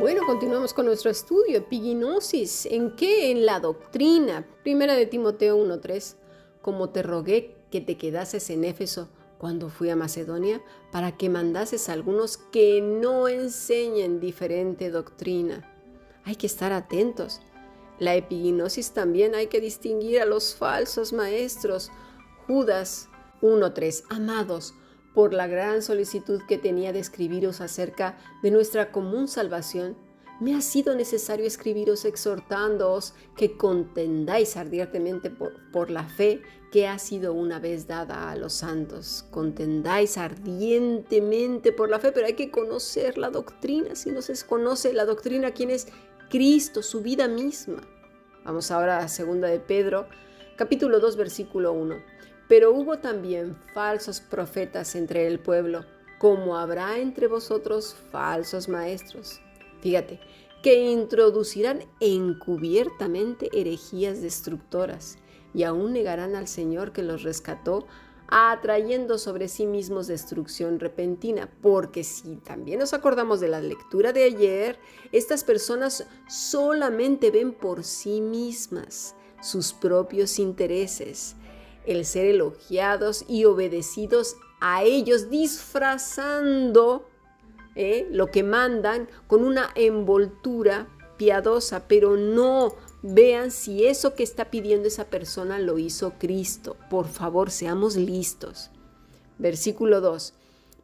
Bueno, continuamos con nuestro estudio. Epiginosis. ¿En qué? En la doctrina. Primera de Timoteo 1.3. Como te rogué que te quedases en Éfeso cuando fui a Macedonia, para que mandases a algunos que no enseñen diferente doctrina. Hay que estar atentos. La epiginosis también hay que distinguir a los falsos maestros. Judas 1.3. Amados, por la gran solicitud que tenía de escribiros acerca de nuestra común salvación, me ha sido necesario escribiros exhortándoos que contendáis ardientemente por, la fe que ha sido una vez dada a los santos. Contendáis ardientemente por la fe, pero hay que conocer la doctrina. Si no se conoce la doctrina, ¿quién es Cristo, su vida misma? Vamos ahora a segunda de Pedro, capítulo 2, versículo 1. Pero hubo también falsos profetas entre el pueblo, como habrá entre vosotros falsos maestros. Fíjate, que introducirán encubiertamente herejías destructoras y aún negarán al Señor que los rescató, atrayendo sobre sí mismos destrucción repentina, porque si también nos acordamos de la lectura de ayer, estas personas solamente ven por sí mismas sus propios intereses el ser elogiados y obedecidos a ellos, disfrazando ¿eh? lo que mandan con una envoltura piadosa, pero no vean si eso que está pidiendo esa persona lo hizo Cristo. Por favor, seamos listos. Versículo 2.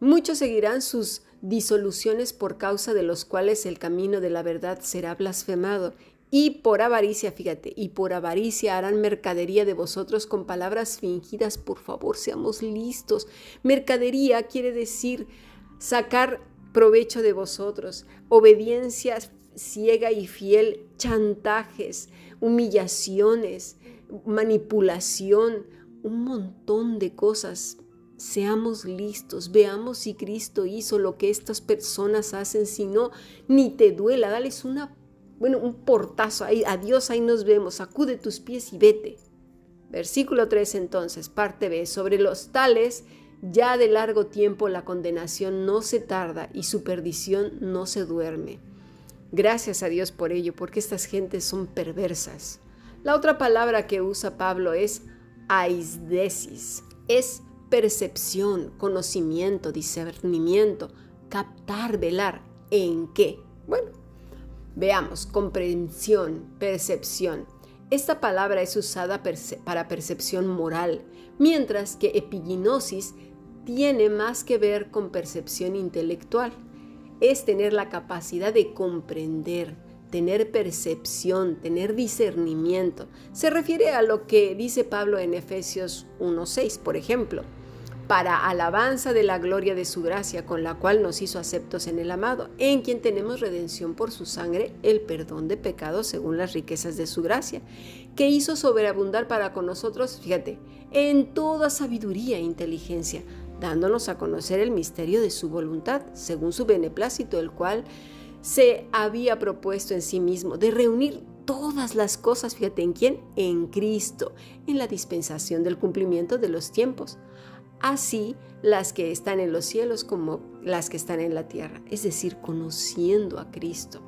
Muchos seguirán sus disoluciones por causa de los cuales el camino de la verdad será blasfemado y por avaricia, fíjate, y por avaricia harán mercadería de vosotros con palabras fingidas. Por favor, seamos listos. Mercadería quiere decir sacar provecho de vosotros. Obediencia ciega y fiel, chantajes, humillaciones, manipulación, un montón de cosas. Seamos listos, veamos si Cristo hizo lo que estas personas hacen, si no, ni te duela, dales una bueno, un portazo ahí, adiós, ahí nos vemos, sacude tus pies y vete. Versículo 3 entonces, parte B, sobre los tales, ya de largo tiempo la condenación no se tarda y su perdición no se duerme. Gracias a Dios por ello, porque estas gentes son perversas. La otra palabra que usa Pablo es aisdesis, es percepción, conocimiento, discernimiento, captar, velar. ¿En qué? Bueno, Veamos, comprensión, percepción. Esta palabra es usada para percepción moral, mientras que epiginosis tiene más que ver con percepción intelectual. Es tener la capacidad de comprender, tener percepción, tener discernimiento. Se refiere a lo que dice Pablo en Efesios 1.6, por ejemplo para alabanza de la gloria de su gracia, con la cual nos hizo aceptos en el amado, en quien tenemos redención por su sangre, el perdón de pecados según las riquezas de su gracia, que hizo sobreabundar para con nosotros, fíjate, en toda sabiduría e inteligencia, dándonos a conocer el misterio de su voluntad, según su beneplácito, el cual se había propuesto en sí mismo, de reunir todas las cosas, fíjate en quién, en Cristo, en la dispensación del cumplimiento de los tiempos así las que están en los cielos como las que están en la tierra, es decir, conociendo a Cristo.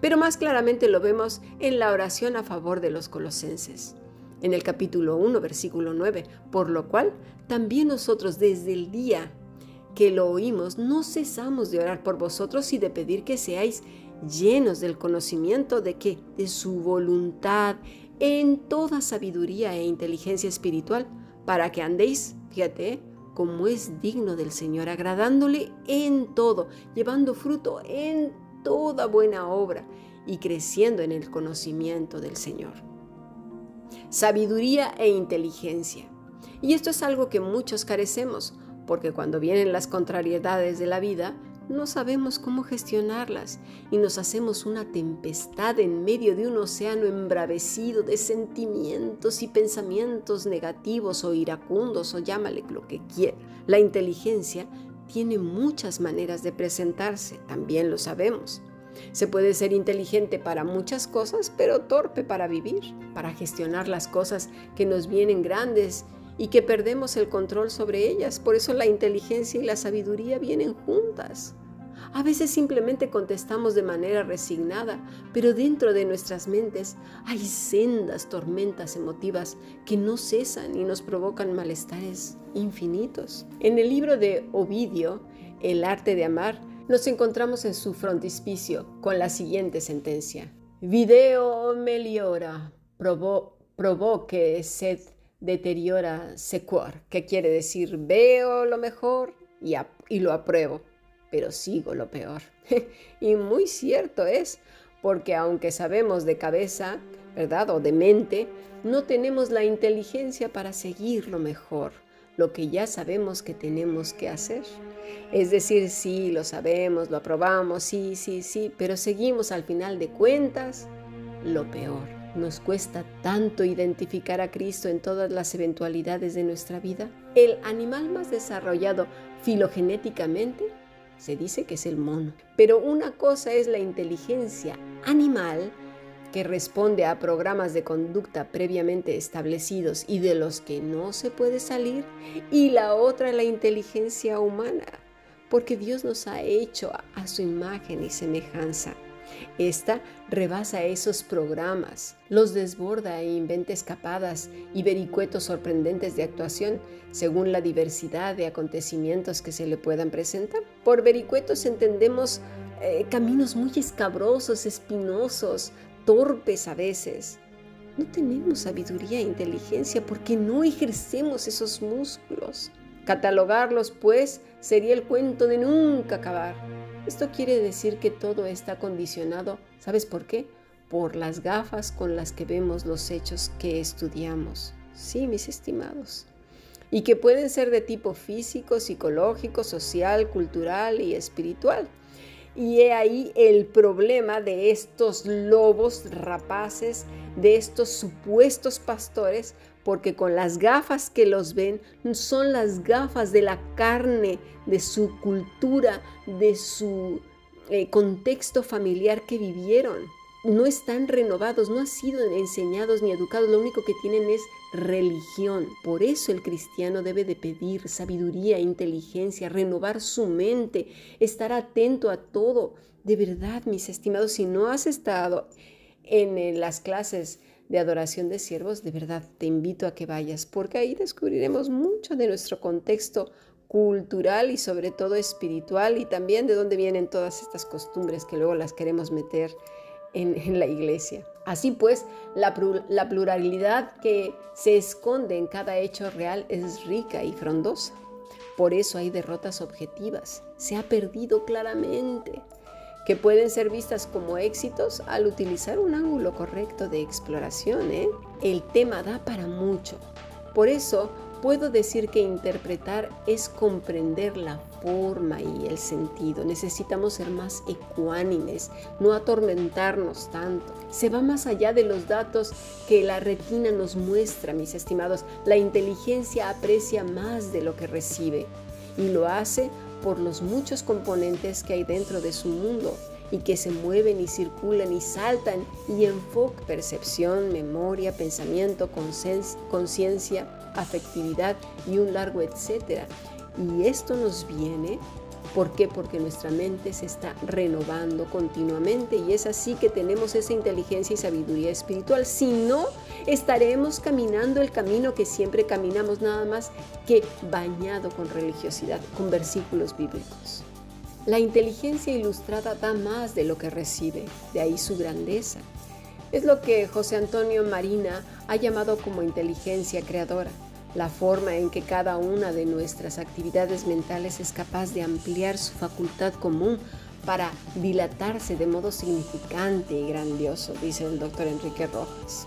Pero más claramente lo vemos en la oración a favor de los colosenses. En el capítulo 1, versículo 9, por lo cual también nosotros desde el día que lo oímos no cesamos de orar por vosotros y de pedir que seáis llenos del conocimiento de que de su voluntad en toda sabiduría e inteligencia espiritual para que andéis, fíjate, como es digno del Señor, agradándole en todo, llevando fruto en toda buena obra y creciendo en el conocimiento del Señor. Sabiduría e inteligencia. Y esto es algo que muchos carecemos, porque cuando vienen las contrariedades de la vida, no sabemos cómo gestionarlas y nos hacemos una tempestad en medio de un océano embravecido de sentimientos y pensamientos negativos o iracundos o llámale lo que quiera. La inteligencia tiene muchas maneras de presentarse, también lo sabemos. Se puede ser inteligente para muchas cosas, pero torpe para vivir, para gestionar las cosas que nos vienen grandes y que perdemos el control sobre ellas. Por eso la inteligencia y la sabiduría vienen juntas. A veces simplemente contestamos de manera resignada, pero dentro de nuestras mentes hay sendas tormentas emotivas que no cesan y nos provocan malestares infinitos. En el libro de Ovidio, El arte de amar, nos encontramos en su frontispicio con la siguiente sentencia. Video meliora, provoque sed deteriora sequor, que quiere decir veo lo mejor y, y lo apruebo pero sigo lo peor. y muy cierto es, porque aunque sabemos de cabeza, ¿verdad? O de mente, no tenemos la inteligencia para seguir lo mejor, lo que ya sabemos que tenemos que hacer. Es decir, sí, lo sabemos, lo aprobamos, sí, sí, sí, pero seguimos al final de cuentas lo peor. Nos cuesta tanto identificar a Cristo en todas las eventualidades de nuestra vida. El animal más desarrollado filogenéticamente se dice que es el mono. Pero una cosa es la inteligencia animal que responde a programas de conducta previamente establecidos y de los que no se puede salir, y la otra la inteligencia humana, porque Dios nos ha hecho a su imagen y semejanza. Esta rebasa esos programas, los desborda e inventa escapadas y vericuetos sorprendentes de actuación según la diversidad de acontecimientos que se le puedan presentar. Por vericuetos entendemos eh, caminos muy escabrosos, espinosos, torpes a veces. No tenemos sabiduría e inteligencia porque no ejercemos esos músculos. Catalogarlos, pues, sería el cuento de nunca acabar. Esto quiere decir que todo está condicionado, ¿sabes por qué? Por las gafas con las que vemos los hechos que estudiamos. Sí, mis estimados. Y que pueden ser de tipo físico, psicológico, social, cultural y espiritual. Y he ahí el problema de estos lobos rapaces, de estos supuestos pastores, porque con las gafas que los ven son las gafas de la carne, de su cultura, de su eh, contexto familiar que vivieron. No están renovados, no han sido enseñados ni educados, lo único que tienen es religión. Por eso el cristiano debe de pedir sabiduría, inteligencia, renovar su mente, estar atento a todo. De verdad, mis estimados, si no has estado en las clases de adoración de siervos, de verdad te invito a que vayas, porque ahí descubriremos mucho de nuestro contexto cultural y sobre todo espiritual y también de dónde vienen todas estas costumbres que luego las queremos meter en, la iglesia. Así pues, la, pluralidad que se esconde en cada hecho real es rica y frondosa. Por eso hay derrotas objetivas. Se ha perdido claramente que pueden ser vistas como éxitos al utilizar un ángulo correcto de exploración. ¿eh? El tema da para mucho. Por eso puedo decir que interpretar es comprender la forma y el sentido. Necesitamos ser más ecuánimes, no atormentarnos tanto. Se va más allá de los datos que la retina nos muestra, mis estimados. La inteligencia aprecia más de lo que recibe y lo hace por los muchos componentes que hay dentro de su mundo y que se mueven y circulan y saltan y enfocan percepción, memoria, pensamiento, conciencia, afectividad y un largo etcétera. Y esto nos viene ¿Por qué? Porque nuestra mente se está renovando continuamente y es así que tenemos esa inteligencia y sabiduría espiritual. Si no, estaremos caminando el camino que siempre caminamos nada más que bañado con religiosidad, con versículos bíblicos. La inteligencia ilustrada da más de lo que recibe, de ahí su grandeza. Es lo que José Antonio Marina ha llamado como inteligencia creadora la forma en que cada una de nuestras actividades mentales es capaz de ampliar su facultad común para dilatarse de modo significante y grandioso, dice el doctor Enrique Rojas.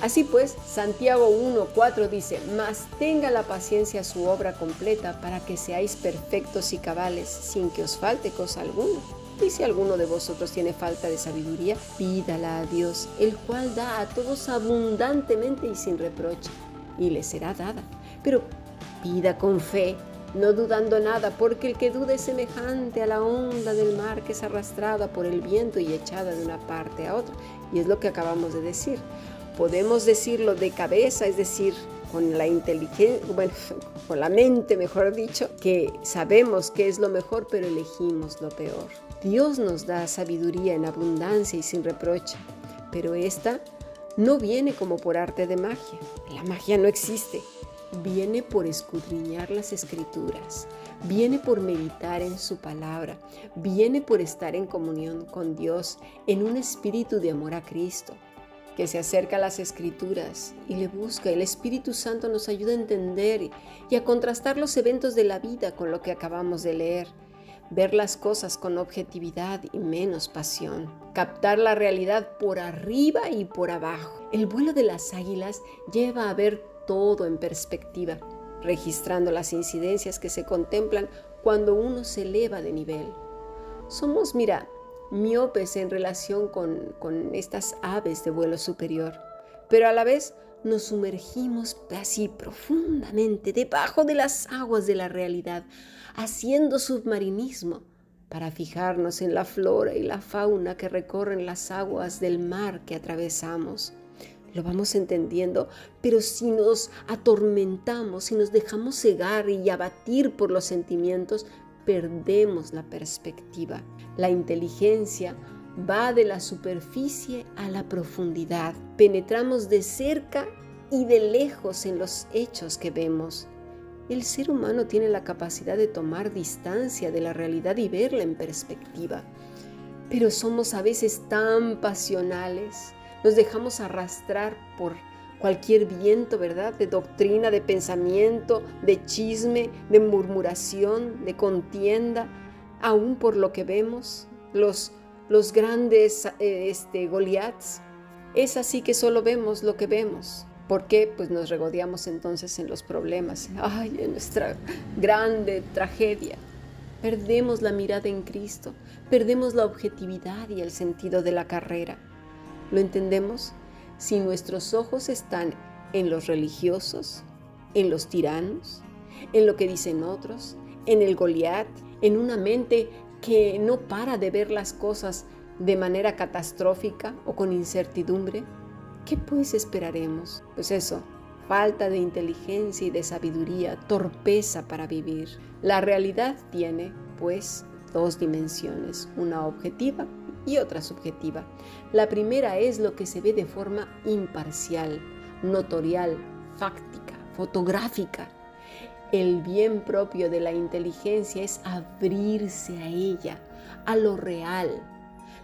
Así pues, Santiago 1.4 dice, mas tenga la paciencia su obra completa para que seáis perfectos y cabales sin que os falte cosa alguna. Y si alguno de vosotros tiene falta de sabiduría, pídala a Dios, el cual da a todos abundantemente y sin reproche y le será dada. Pero pida con fe, no dudando nada, porque el que duda es semejante a la onda del mar que es arrastrada por el viento y echada de una parte a otra. Y es lo que acabamos de decir. Podemos decirlo de cabeza, es decir, con la inteligencia, bueno, con la mente, mejor dicho, que sabemos qué es lo mejor, pero elegimos lo peor. Dios nos da sabiduría en abundancia y sin reproche, pero esta no viene como por arte de magia. La magia no existe. Viene por escudriñar las escrituras, viene por meditar en su palabra, viene por estar en comunión con Dios en un espíritu de amor a Cristo, que se acerca a las escrituras y le busca. El Espíritu Santo nos ayuda a entender y a contrastar los eventos de la vida con lo que acabamos de leer, ver las cosas con objetividad y menos pasión, captar la realidad por arriba y por abajo. El vuelo de las águilas lleva a ver todo en perspectiva, registrando las incidencias que se contemplan cuando uno se eleva de nivel. Somos, mira, miopes en relación con, con estas aves de vuelo superior, pero a la vez nos sumergimos así profundamente debajo de las aguas de la realidad, haciendo submarinismo para fijarnos en la flora y la fauna que recorren las aguas del mar que atravesamos. Lo vamos entendiendo, pero si nos atormentamos, si nos dejamos cegar y abatir por los sentimientos, perdemos la perspectiva. La inteligencia va de la superficie a la profundidad. Penetramos de cerca y de lejos en los hechos que vemos. El ser humano tiene la capacidad de tomar distancia de la realidad y verla en perspectiva. Pero somos a veces tan pasionales, nos dejamos arrastrar por cualquier viento, ¿verdad? De doctrina, de pensamiento, de chisme, de murmuración, de contienda, aún por lo que vemos, los, los grandes eh, este, Goliaths. Es así que solo vemos lo que vemos. ¿Por qué? Pues nos regodeamos entonces en los problemas, ay, en nuestra grande tragedia. Perdemos la mirada en Cristo, perdemos la objetividad y el sentido de la carrera. ¿Lo entendemos? si nuestros ojos están en los religiosos, en los tiranos, en lo que dicen otros, en el Goliat, en una mente que no para de ver las cosas de manera catastrófica o con incertidumbre, ¿qué pues esperaremos? Pues eso, falta de inteligencia y de sabiduría, torpeza para vivir. La realidad tiene, pues, dos dimensiones, una objetiva y otra subjetiva. La primera es lo que se ve de forma imparcial, notorial, fáctica, fotográfica. El bien propio de la inteligencia es abrirse a ella, a lo real.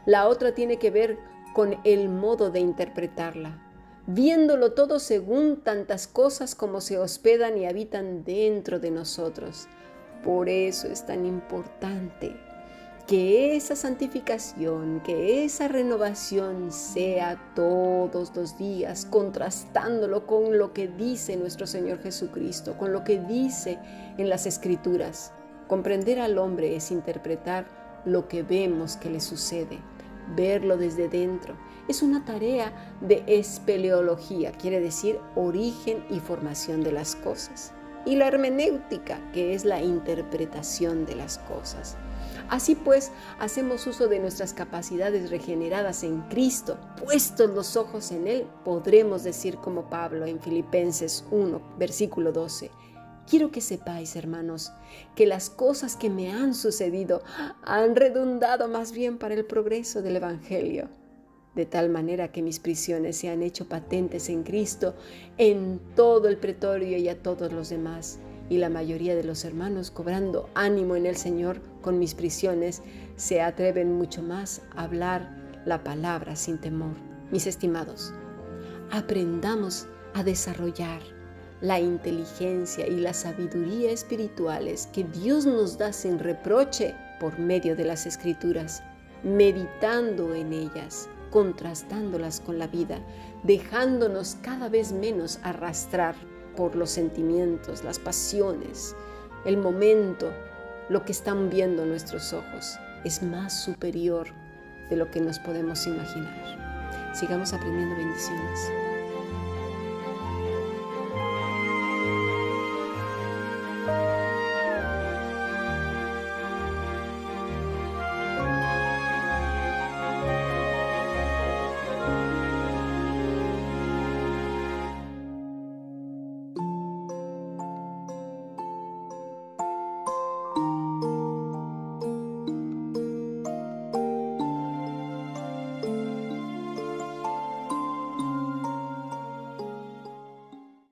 La otra tiene que ver con el modo de interpretarla, viéndolo todo según tantas cosas como se hospedan y habitan dentro de nosotros. Por eso es tan importante que esa santificación, que esa renovación sea todos los días, contrastándolo con lo que dice nuestro Señor Jesucristo, con lo que dice en las Escrituras. Comprender al hombre es interpretar lo que vemos que le sucede, verlo desde dentro. Es una tarea de espeleología, quiere decir origen y formación de las cosas. Y la hermenéutica, que es la interpretación de las cosas. Así pues, hacemos uso de nuestras capacidades regeneradas en Cristo, puestos los ojos en Él, podremos decir como Pablo en Filipenses 1, versículo 12. Quiero que sepáis, hermanos, que las cosas que me han sucedido han redundado más bien para el progreso del Evangelio, de tal manera que mis prisiones se han hecho patentes en Cristo en todo el pretorio y a todos los demás y la mayoría de los hermanos, cobrando ánimo en el Señor con mis prisiones, se atreven mucho más a hablar la palabra sin temor. Mis estimados, aprendamos a desarrollar la inteligencia y la sabiduría espirituales que Dios nos da sin reproche por medio de las escrituras, meditando en ellas, contrastándolas con la vida, dejándonos cada vez menos arrastrar por los sentimientos, las pasiones, el momento, lo que están viendo nuestros ojos es más superior de lo que nos podemos imaginar. Sigamos aprendiendo bendiciones.